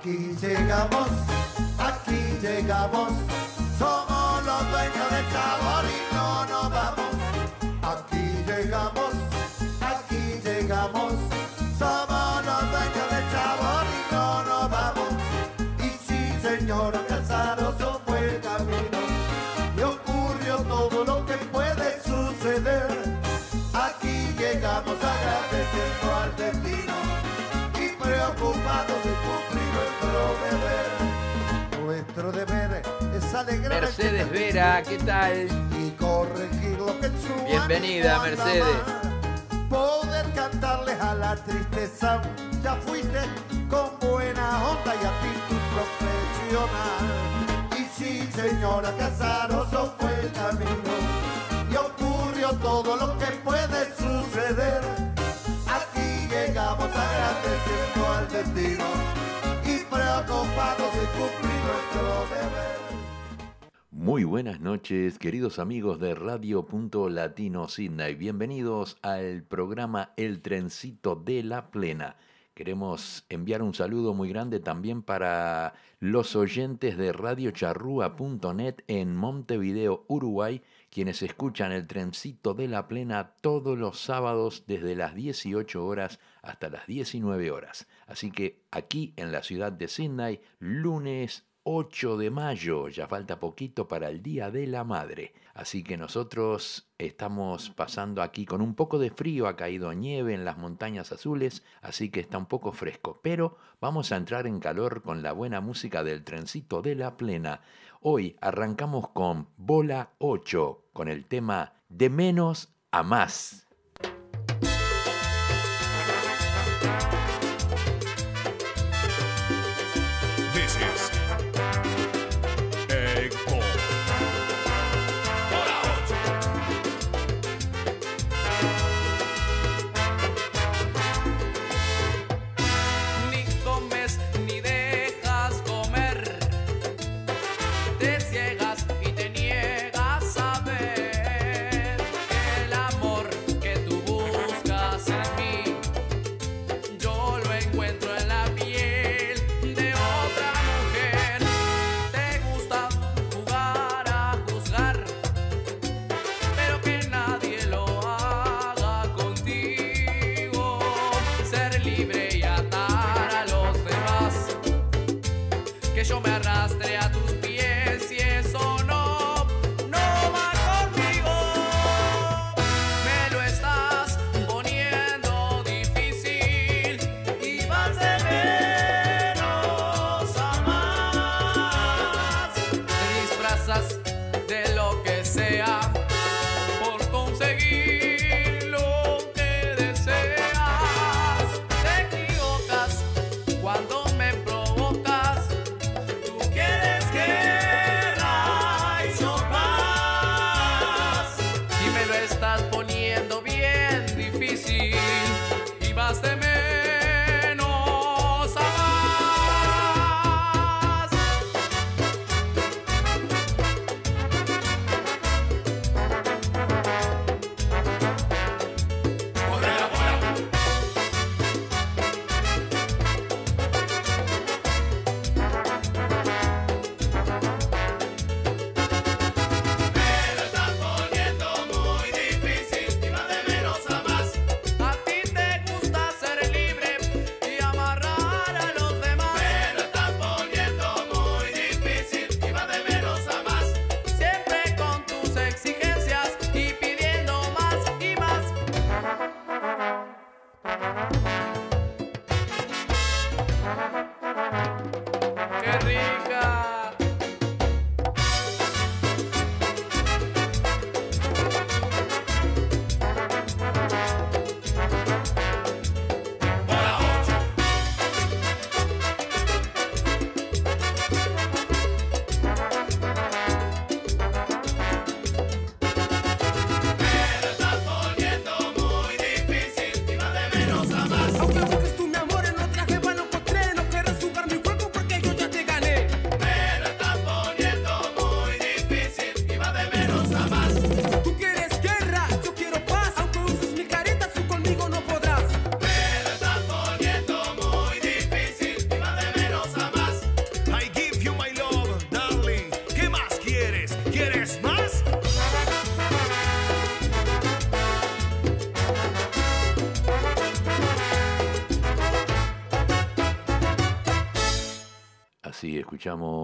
Aquí llegamos, aquí llegamos, deber. Nuestro deber es alegrar al que Mercedes te Vera, ¿qué tal? y corregir lo que en Bienvenida, Mercedes. mal. Poder cantarles a la tristeza, ya fuiste con buena onda y actitud profesional. Y sí, señora Casaroso fue el camino y ocurrió todo lo que puede suceder. Aquí llegamos agradeciendo al destino Muy buenas noches, queridos amigos de Radio Punto Latino Sydney. Bienvenidos al programa El Trencito de la Plena. Queremos enviar un saludo muy grande también para los oyentes de radiocharrúa.net en Montevideo, Uruguay, quienes escuchan el trencito de la plena todos los sábados desde las 18 horas hasta las 19 horas. Así que aquí en la ciudad de Sydney, lunes 8 de mayo, ya falta poquito para el Día de la Madre. Así que nosotros estamos pasando aquí con un poco de frío, ha caído nieve en las montañas azules, así que está un poco fresco. Pero vamos a entrar en calor con la buena música del trencito de la plena. Hoy arrancamos con Bola 8, con el tema De menos a más.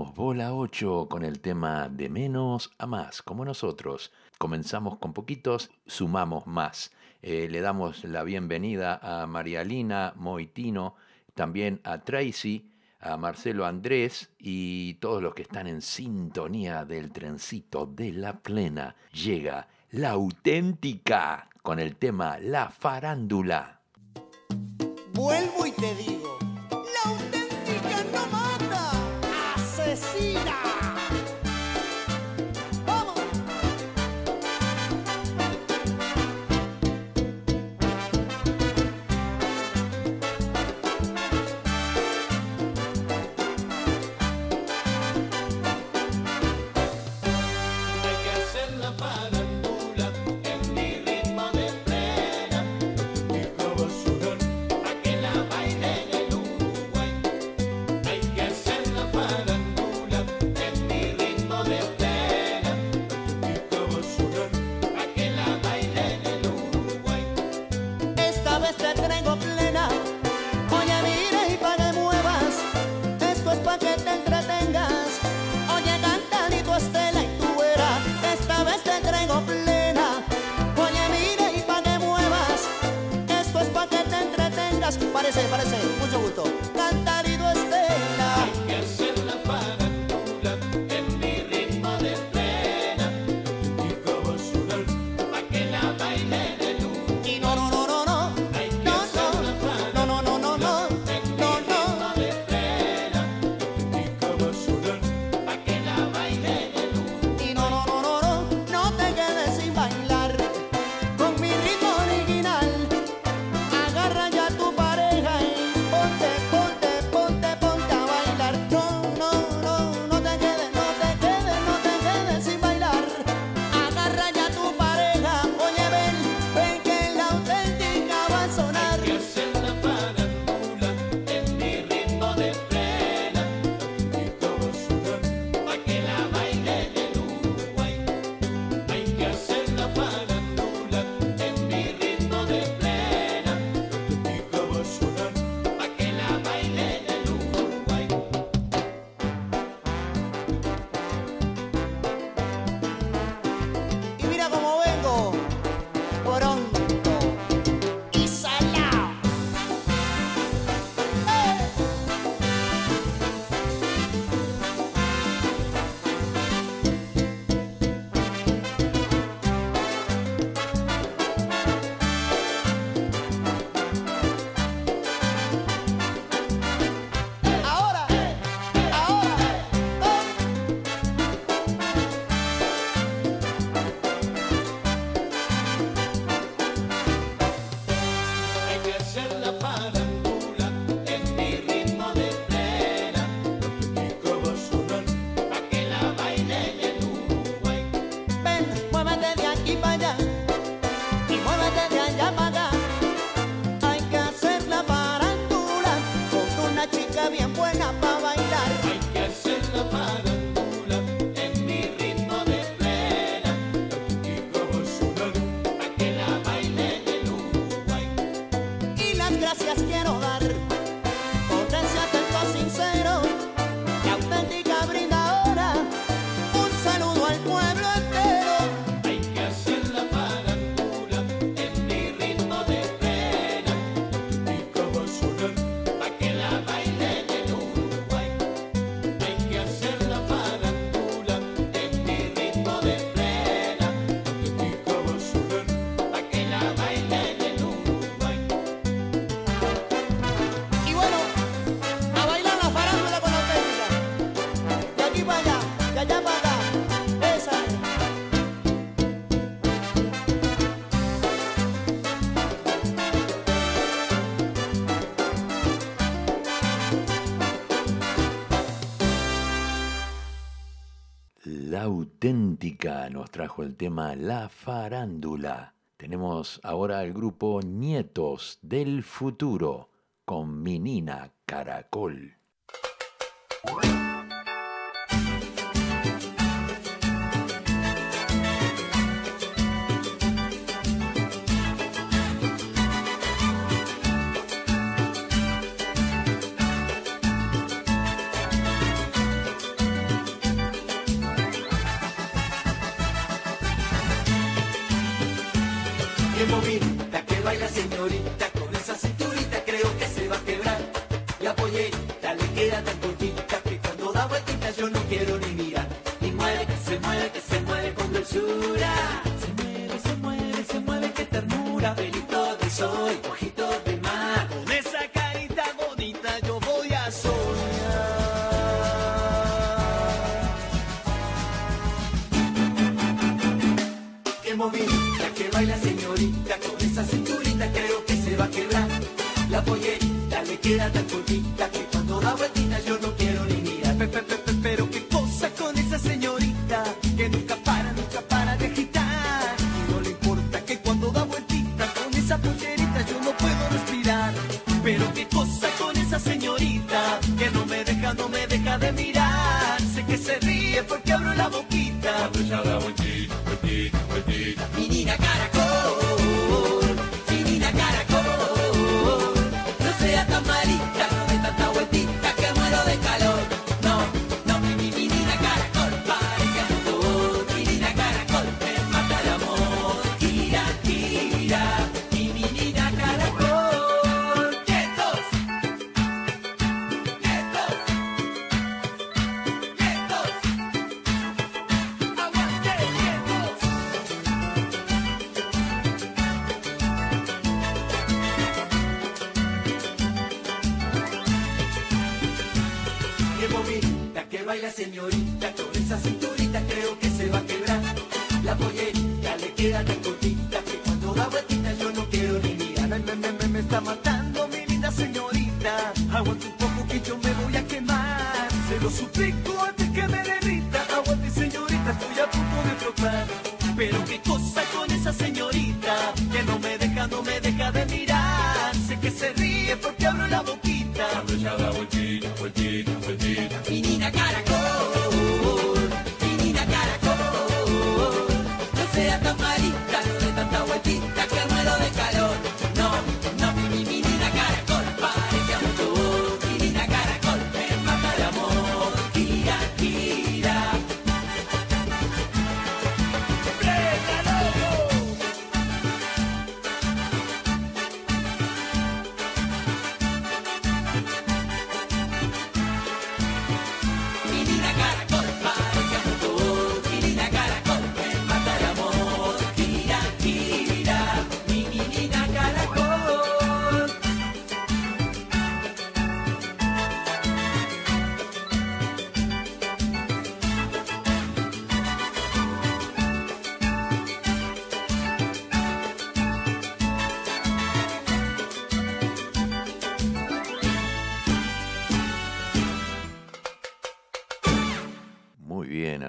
Somos Bola 8 con el tema de menos a más, como nosotros. Comenzamos con poquitos, sumamos más. Eh, le damos la bienvenida a Marialina Moitino, también a Tracy, a Marcelo Andrés y todos los que están en sintonía del trencito de la plena. Llega la auténtica con el tema La farándula. Vuelvo y te digo, la auténtica no más. 是的 Nos trajo el tema La Farándula. Tenemos ahora el grupo Nietos del Futuro con Menina Caracol. Se mueve, se mueve, se mueve, qué ternura, pelito de sol.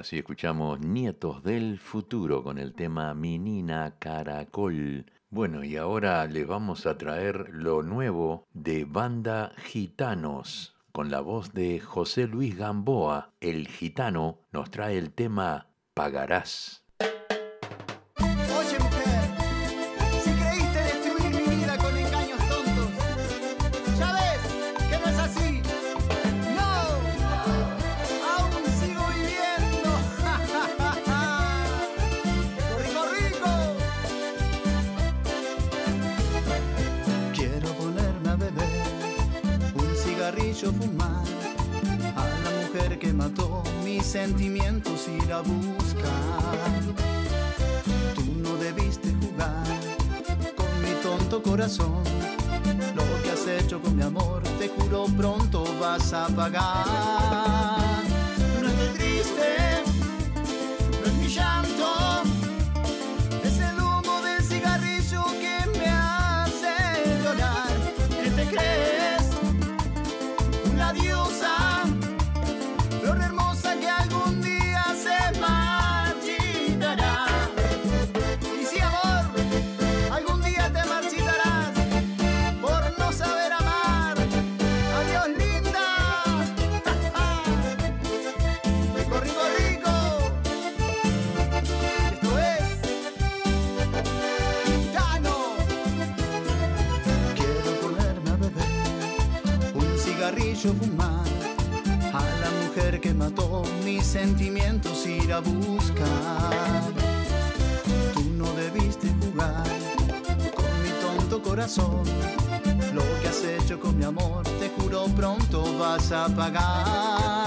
Así escuchamos Nietos del Futuro con el tema Minina Caracol. Bueno, y ahora les vamos a traer lo nuevo de Banda Gitanos. Con la voz de José Luis Gamboa, el gitano nos trae el tema Pagarás. hecho fumar a la mujer que mató mis sentimientos y la busca. Tú no debiste jugar con mi tonto corazón. Lo que has hecho con mi amor, te juro pronto vas a pagar. No triste. hecho fumar a la mujer que mató mis sentimientos ir a buscar. Tú no debiste jugar con mi tonto corazón. Lo que has hecho con mi amor, te juro pronto vas a pagar.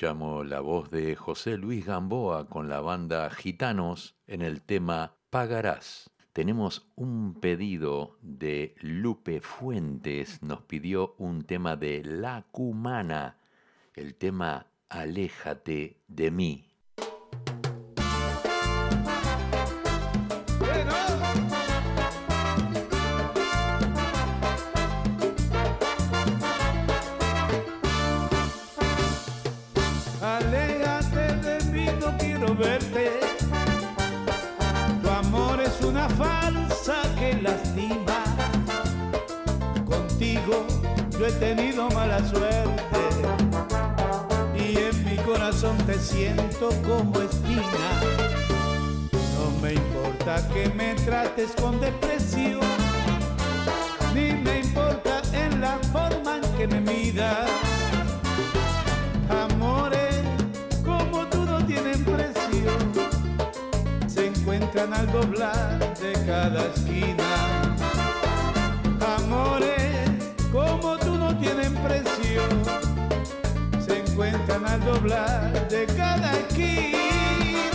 Escuchamos la voz de José Luis Gamboa con la banda Gitanos en el tema Pagarás. Tenemos un pedido de Lupe Fuentes, nos pidió un tema de La Cumana, el tema Aléjate de mí. Falsa que lastima. Contigo yo he tenido mala suerte. Y en mi corazón te siento como espina. No me importa que me trates con depresión. Ni me importa en la forma en que me miras. Al doblar de cada esquina. Amores como tú no tienen precio, se encuentran al doblar de cada esquina.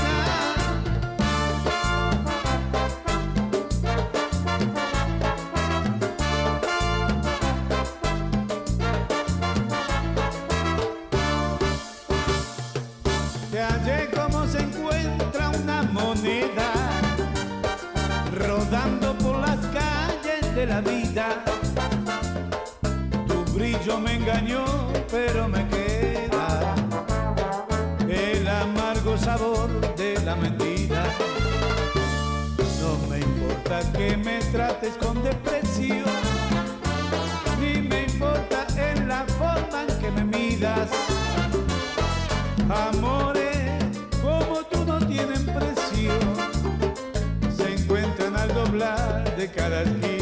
Que me trates con depresión, ni me importa en la forma en que me midas. Amores como tú no tienen precio, se encuentran al doblar de cada esquina.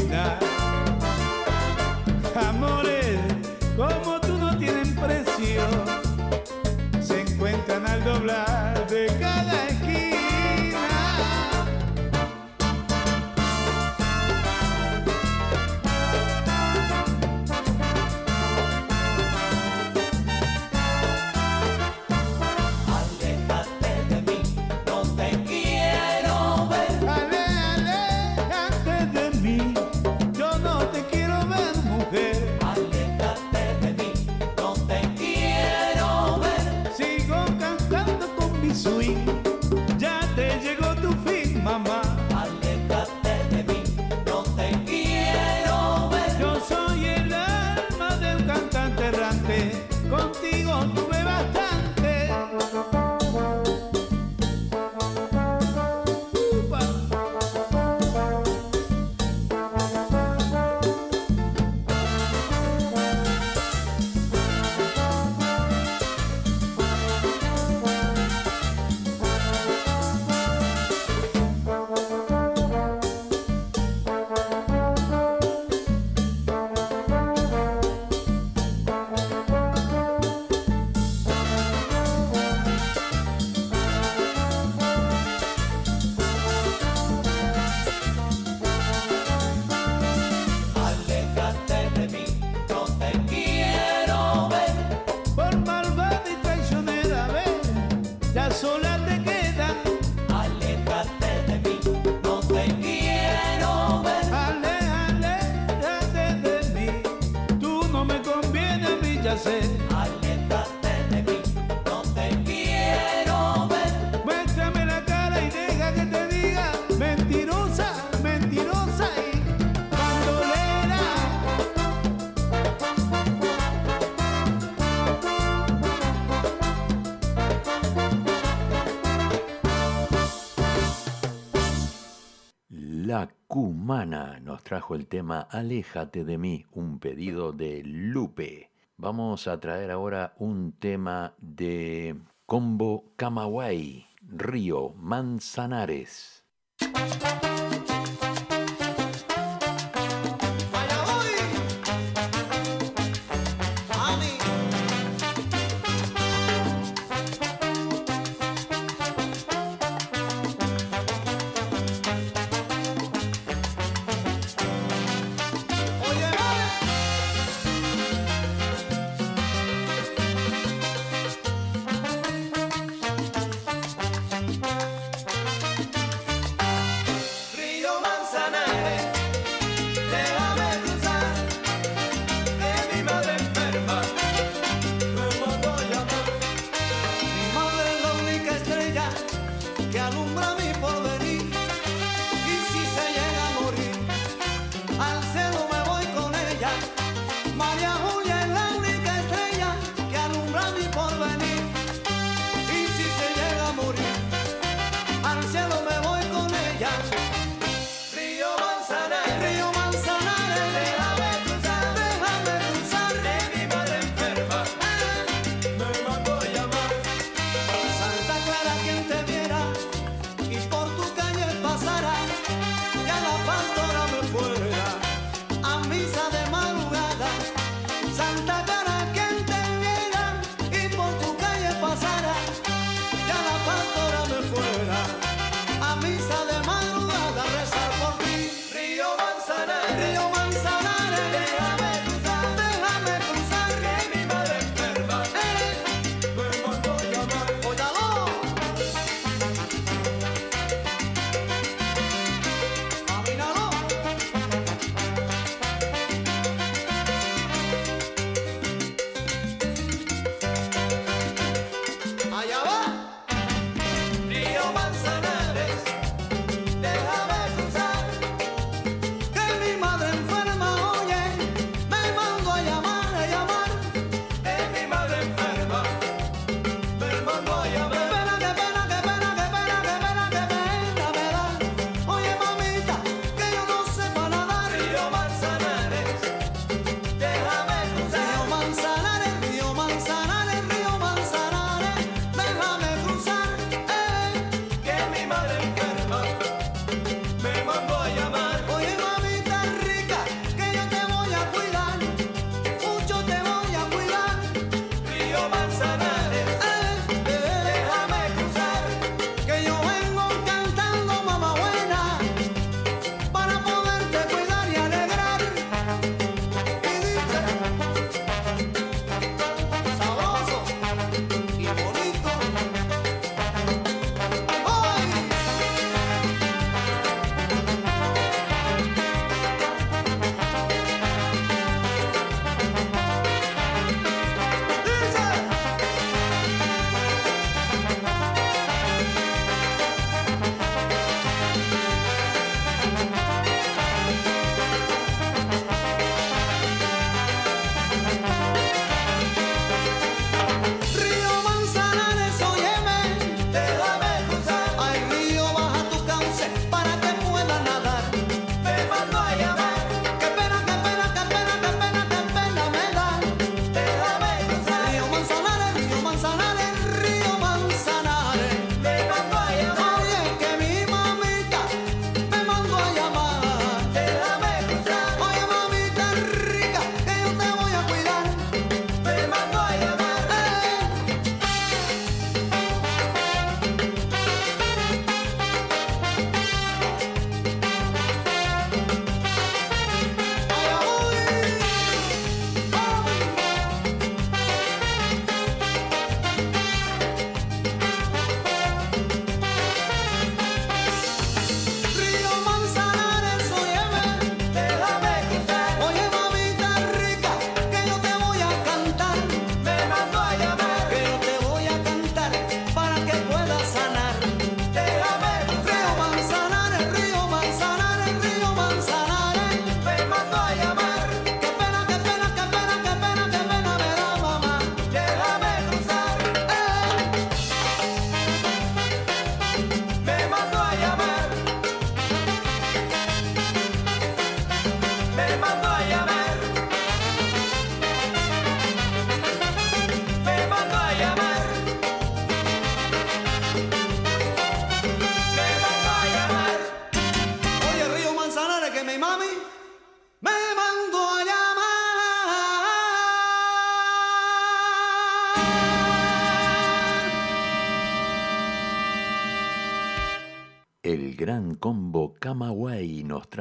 Trajo el tema Aléjate de mí, un pedido de Lupe. Vamos a traer ahora un tema de Combo Camagüey, Río Manzanares.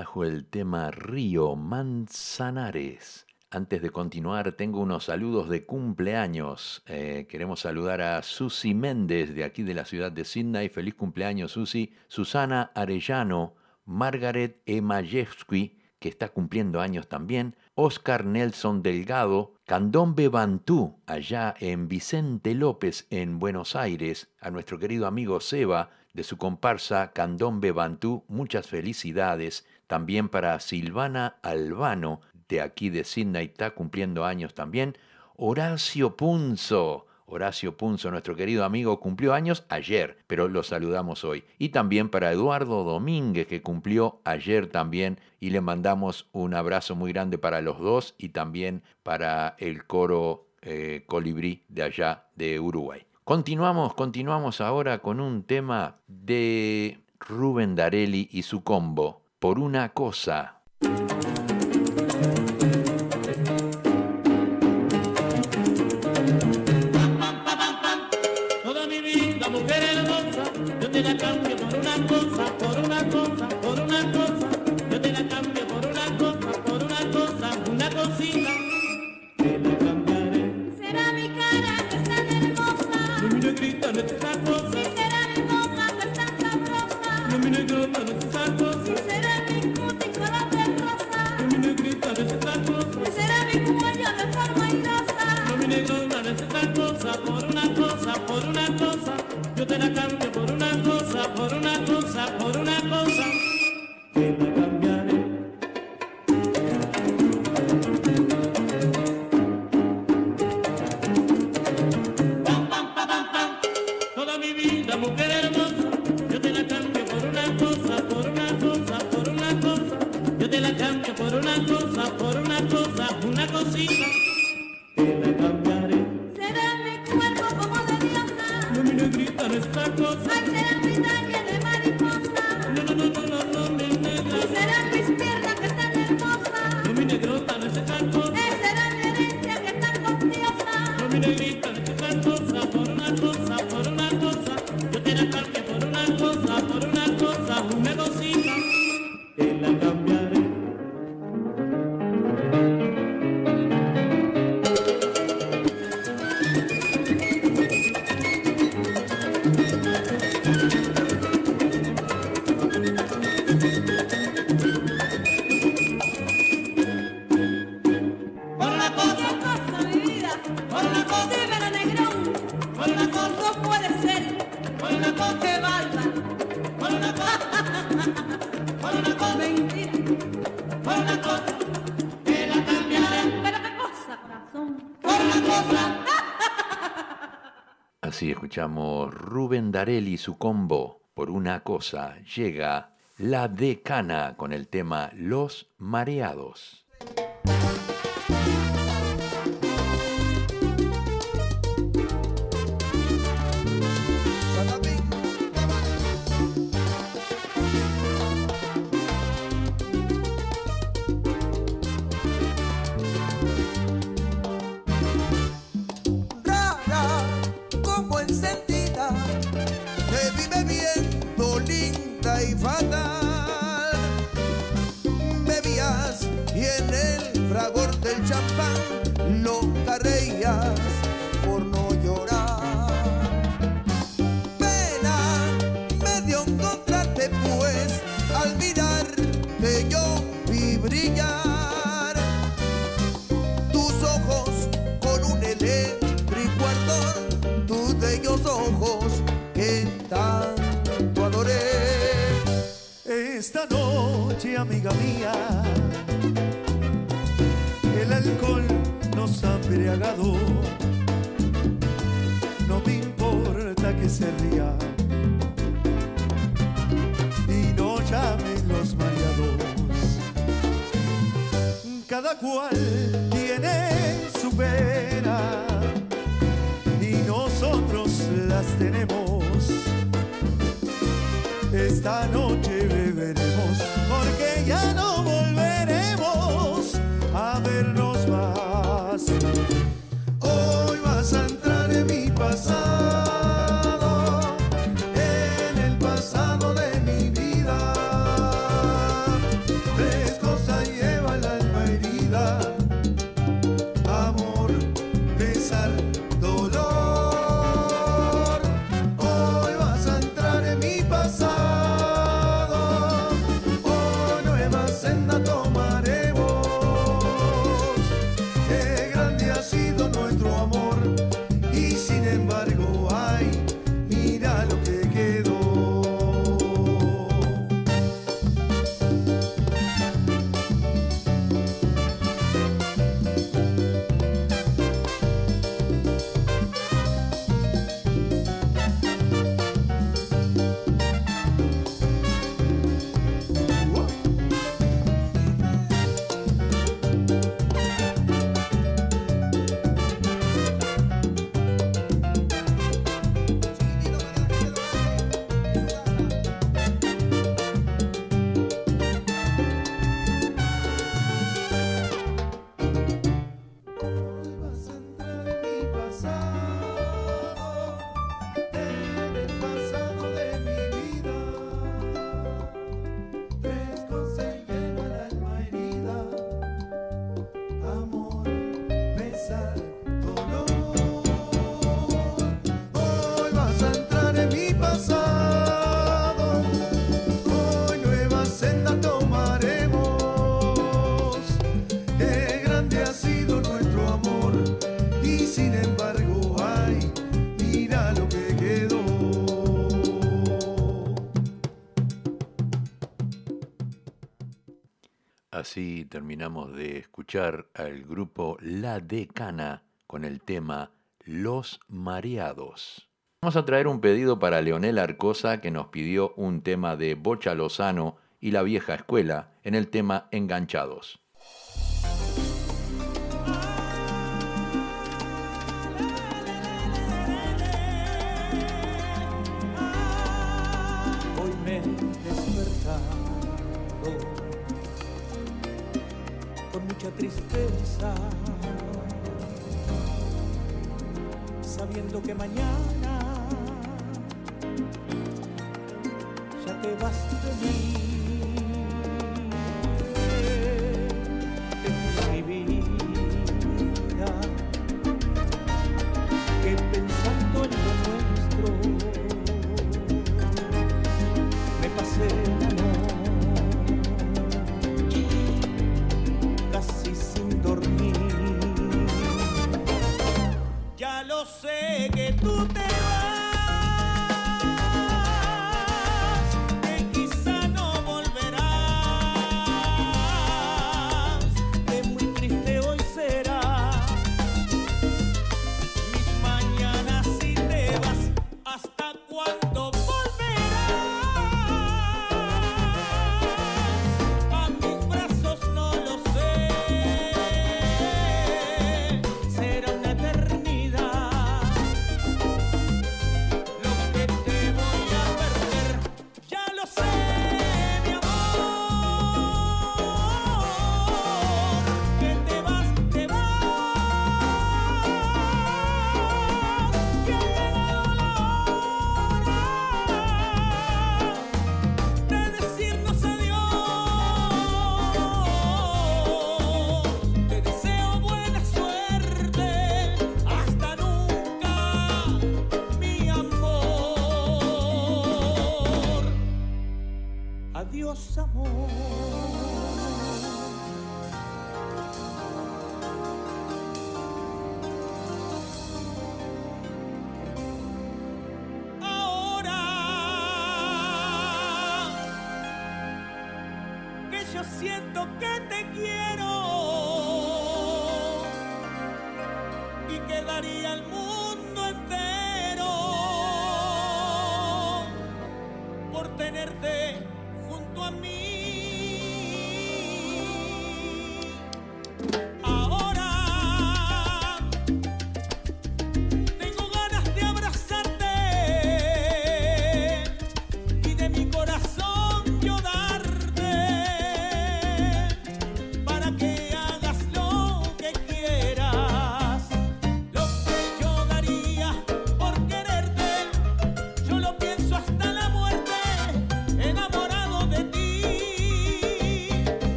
trajo el tema Río Manzanares. Antes de continuar, tengo unos saludos de cumpleaños. Eh, queremos saludar a Susi Méndez, de aquí de la ciudad de Sydney. Feliz cumpleaños, Susi. Susana Arellano, Margaret Emayevsky, que está cumpliendo años también. Oscar Nelson Delgado, Candombe Bantú, allá en Vicente López, en Buenos Aires, a nuestro querido amigo Seba, de su comparsa Candombe Bantú, muchas felicidades. También para Silvana Albano, de aquí de Sydney, está cumpliendo años también. Horacio Punzo. Horacio Punzo, nuestro querido amigo, cumplió años ayer, pero lo saludamos hoy. Y también para Eduardo Domínguez, que cumplió ayer también, y le mandamos un abrazo muy grande para los dos y también para el coro eh, colibrí de allá de Uruguay. Continuamos, continuamos ahora con un tema de Rubén Darelli y su combo, por una cosa. Toda mi vida, mujer hermosa, yo te la cambio por una cosa, por una cosa. Vendarel y su combo por una cosa llega la decana con el tema Los Mareados. así terminamos de escuchar al grupo La Decana con el tema Los Mareados. Vamos a traer un pedido para Leonel Arcosa que nos pidió un tema de Bocha Lozano y la vieja escuela en el tema Enganchados. tristeza, sabiendo que mañana ya te vas de mí.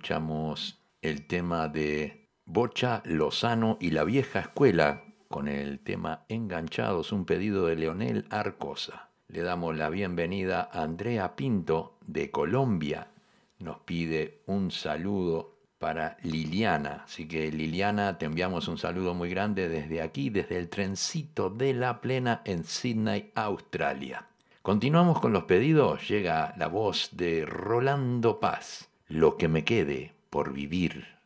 escuchamos el tema de Bocha, Lozano y la vieja escuela con el tema Enganchados, un pedido de Leonel Arcosa. Le damos la bienvenida a Andrea Pinto de Colombia. Nos pide un saludo para Liliana. Así que Liliana, te enviamos un saludo muy grande desde aquí, desde el trencito de la plena en Sydney, Australia. Continuamos con los pedidos. Llega la voz de Rolando Paz lo que me quede por vivir.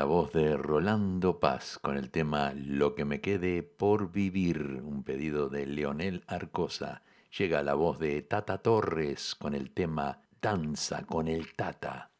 la voz de Rolando Paz con el tema Lo que me quede por vivir, un pedido de Leonel Arcosa. Llega la voz de Tata Torres con el tema Danza con el Tata.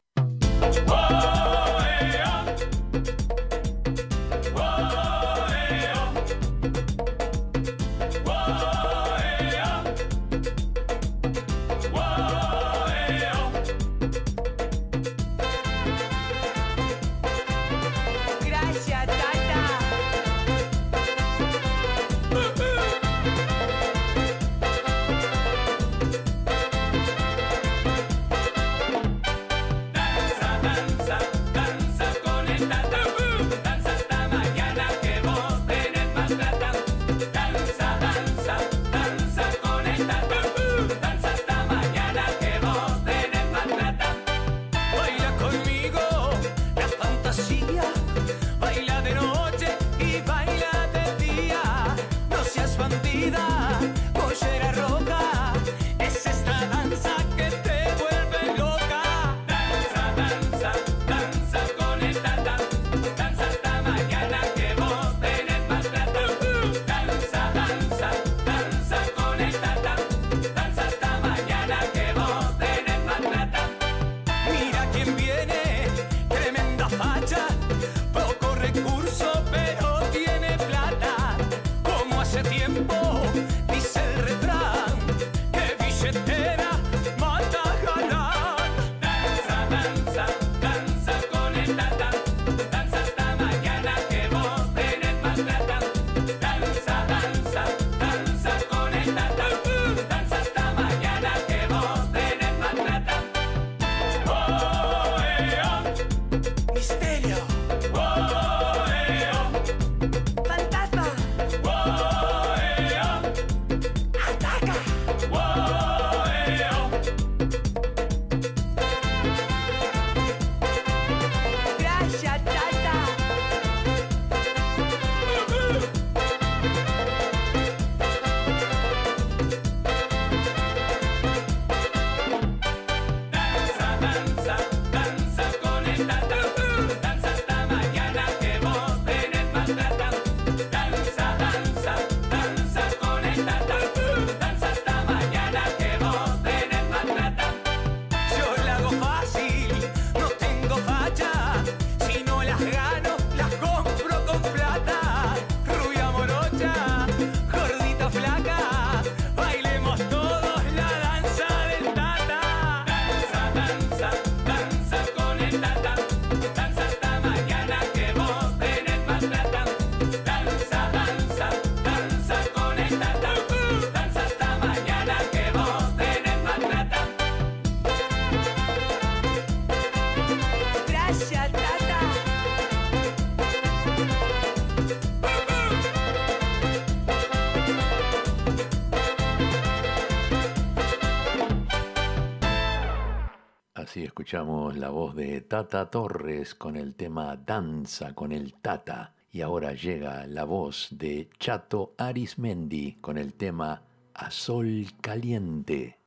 La voz de Tata Torres con el tema Danza con el Tata. Y ahora llega la voz de Chato Arismendi con el tema A Sol Caliente.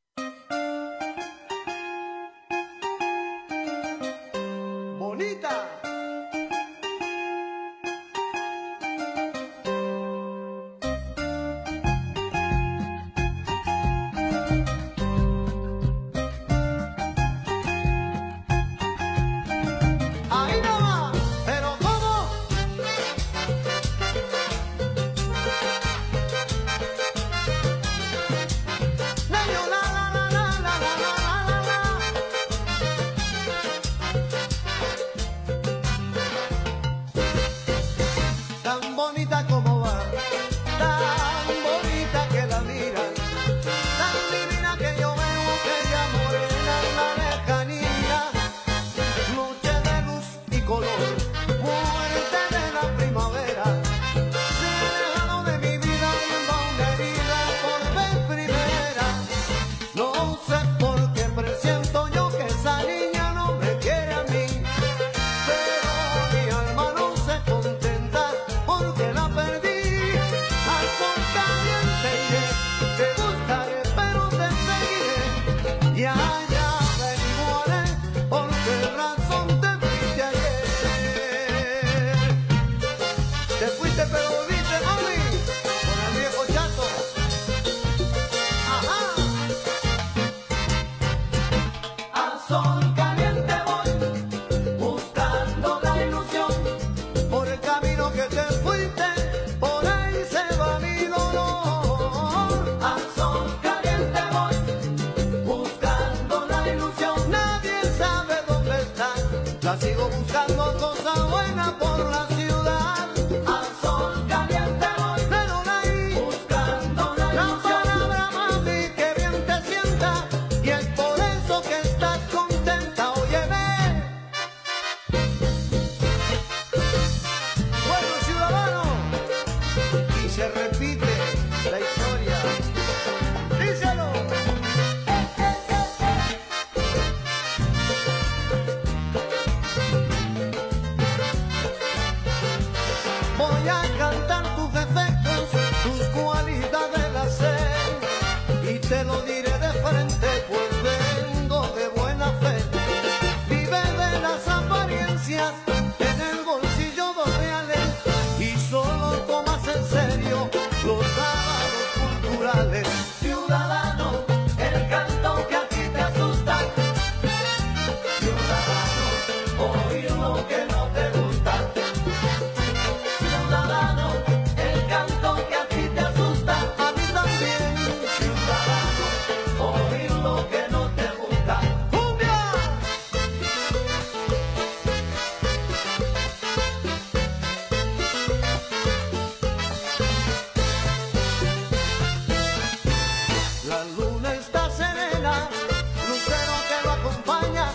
Está serena, lucero que lo acompaña.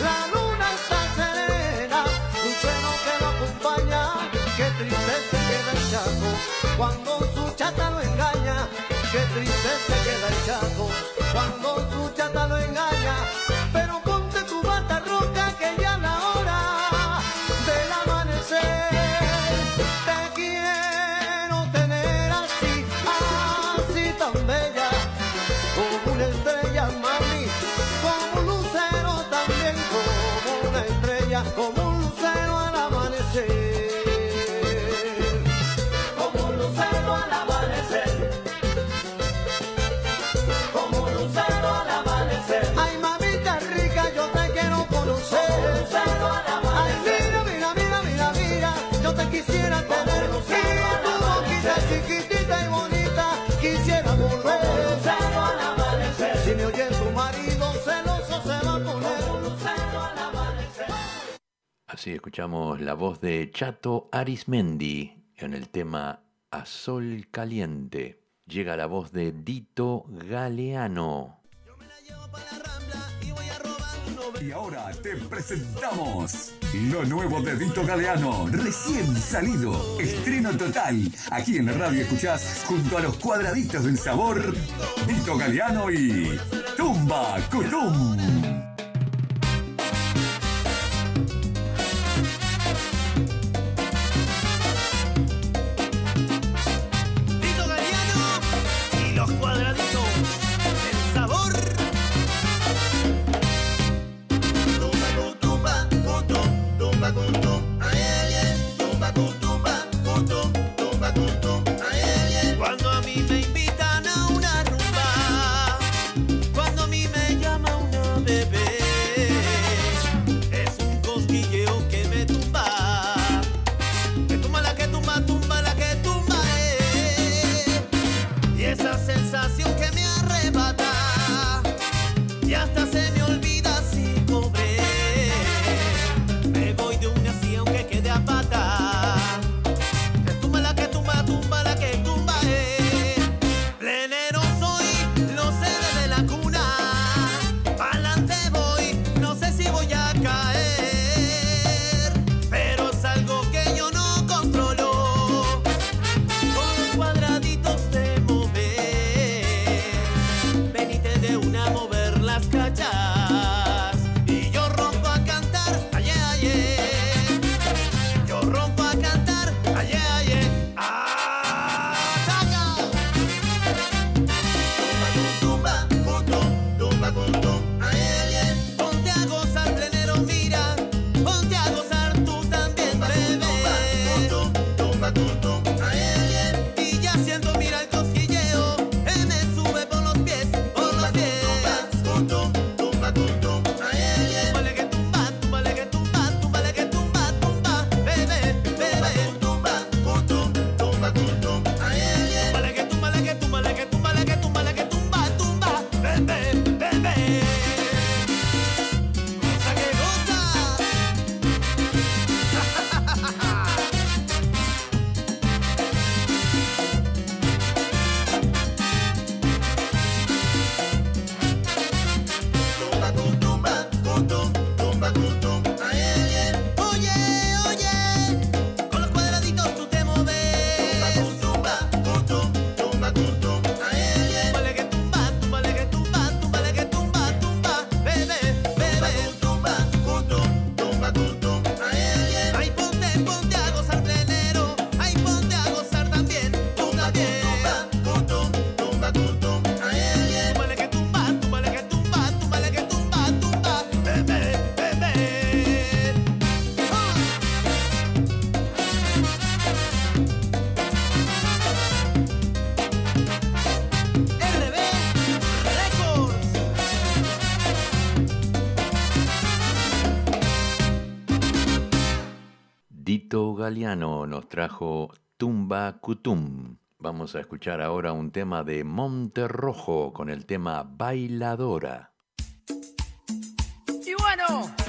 La luna está serena, lucero que lo acompaña. Qué triste se queda el chaco cuando su chata lo engaña. Qué triste se queda el chaco cuando amanecer, como un lucero al amanecer, como un lucero al amanecer. Ay, mamita rica, yo te quiero conocer, como un lucero al amanecer. Ay, mira, mira, mira, mira, mira, yo te quisiera tener, y tu boquita chiquitita y bonita, quisiera volver. Si me oye tu Así escuchamos la voz de Chato Arismendi en el tema A Sol Caliente. Llega la voz de Dito Galeano. Y ahora te presentamos lo nuevo de Dito Galeano, recién salido, estreno total. Aquí en la radio escuchás junto a los cuadraditos del sabor, Dito Galeano y Tumba Cutum. Dragon Galeano nos trajo Tumba Cutum. Vamos a escuchar ahora un tema de Monte Rojo con el tema Bailadora. Y bueno.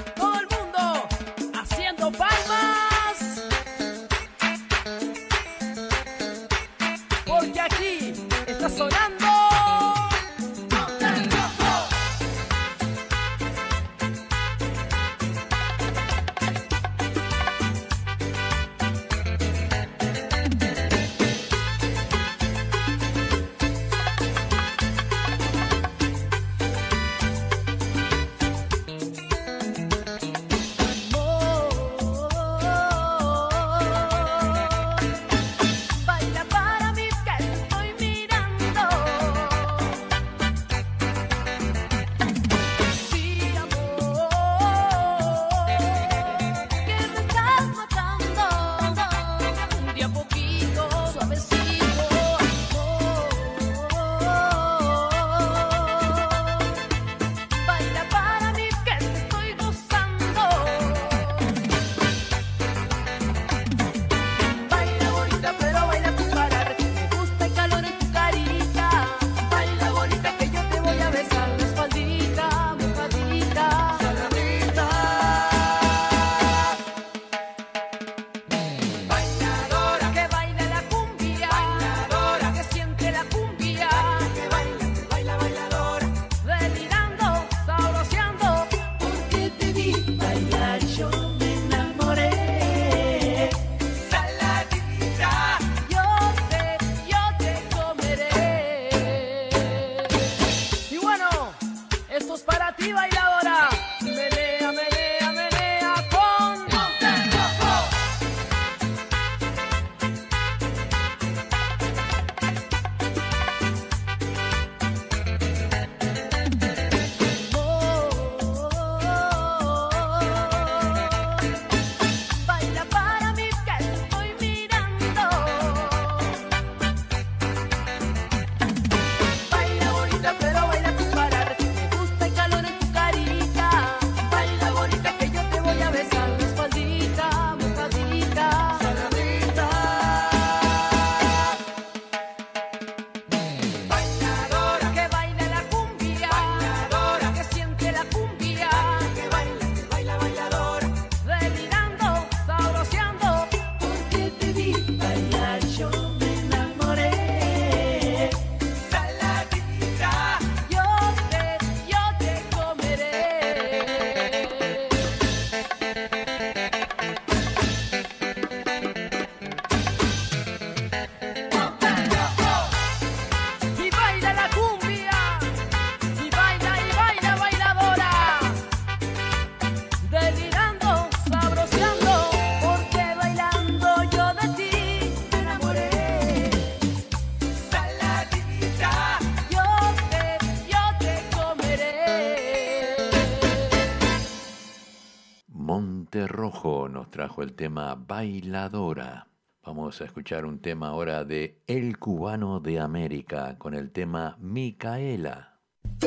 nos trajo el tema Bailadora. Vamos a escuchar un tema ahora de El Cubano de América con el tema Micaela.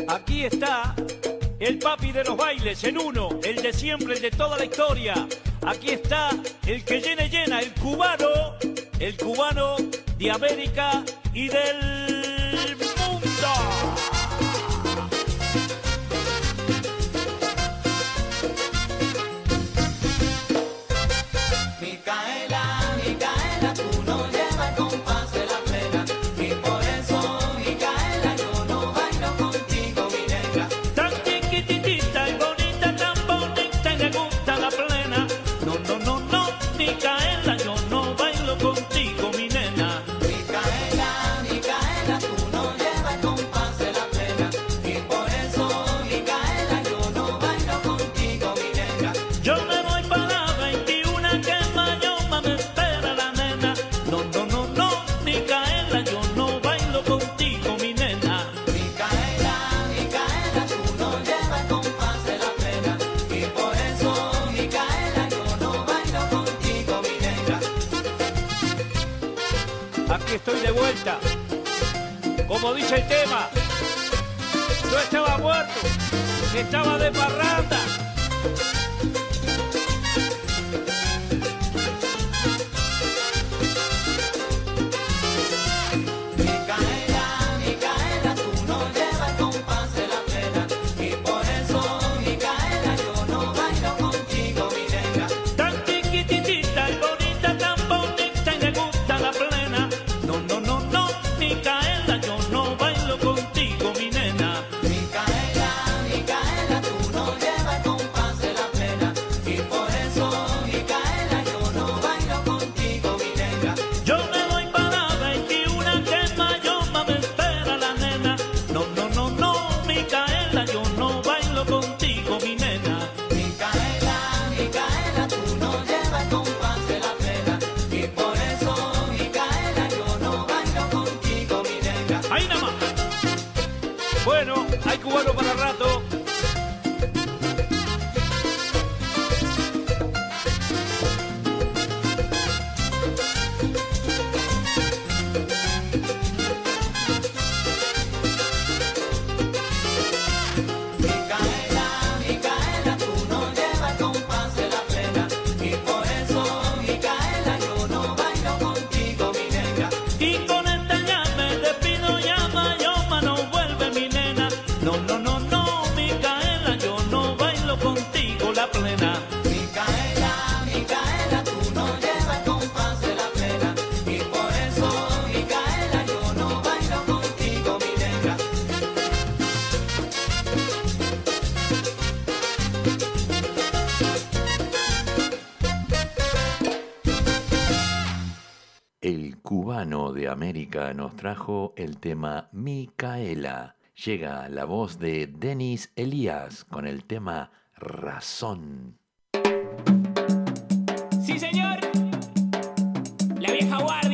Aquí está el papi de los bailes en uno, el de siempre, el de toda la historia. Aquí está el que llena y llena, el cubano, el cubano de América y del América nos trajo el tema Micaela. Llega la voz de Denis Elías con el tema Razón. Sí, señor. La vieja guarda.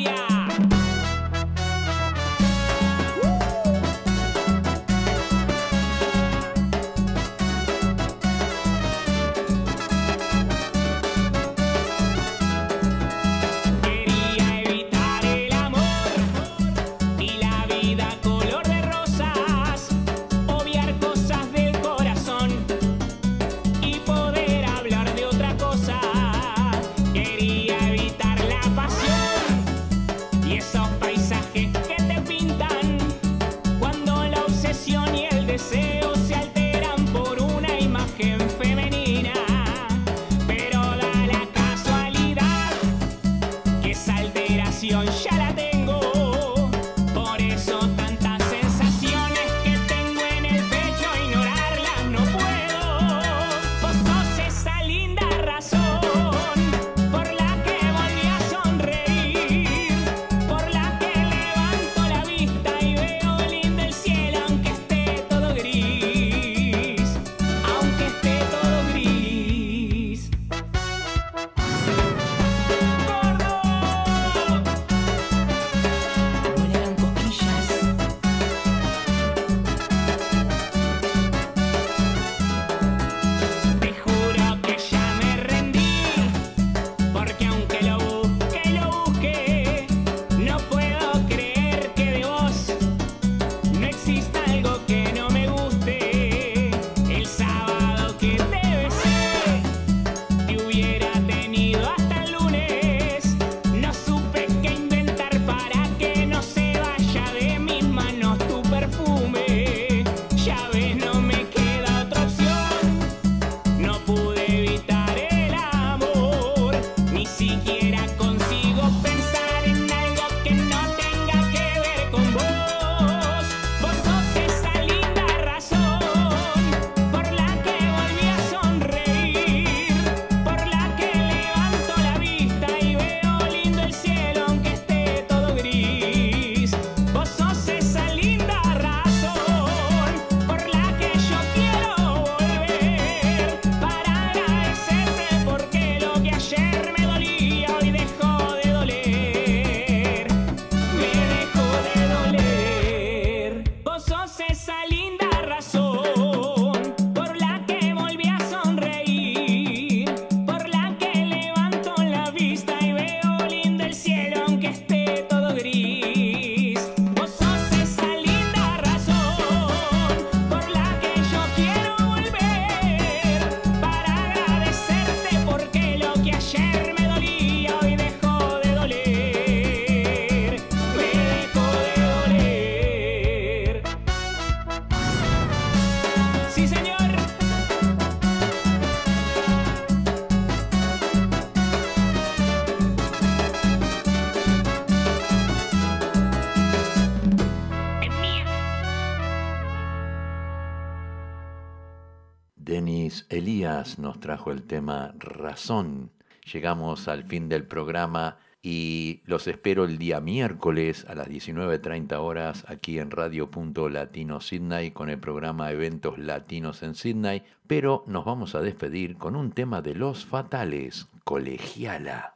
Denis Elías nos trajo el tema Razón. Llegamos al fin del programa y los espero el día miércoles a las 19.30 horas aquí en Radio Latino Sydney con el programa Eventos Latinos en Sydney, pero nos vamos a despedir con un tema de los fatales, colegiala.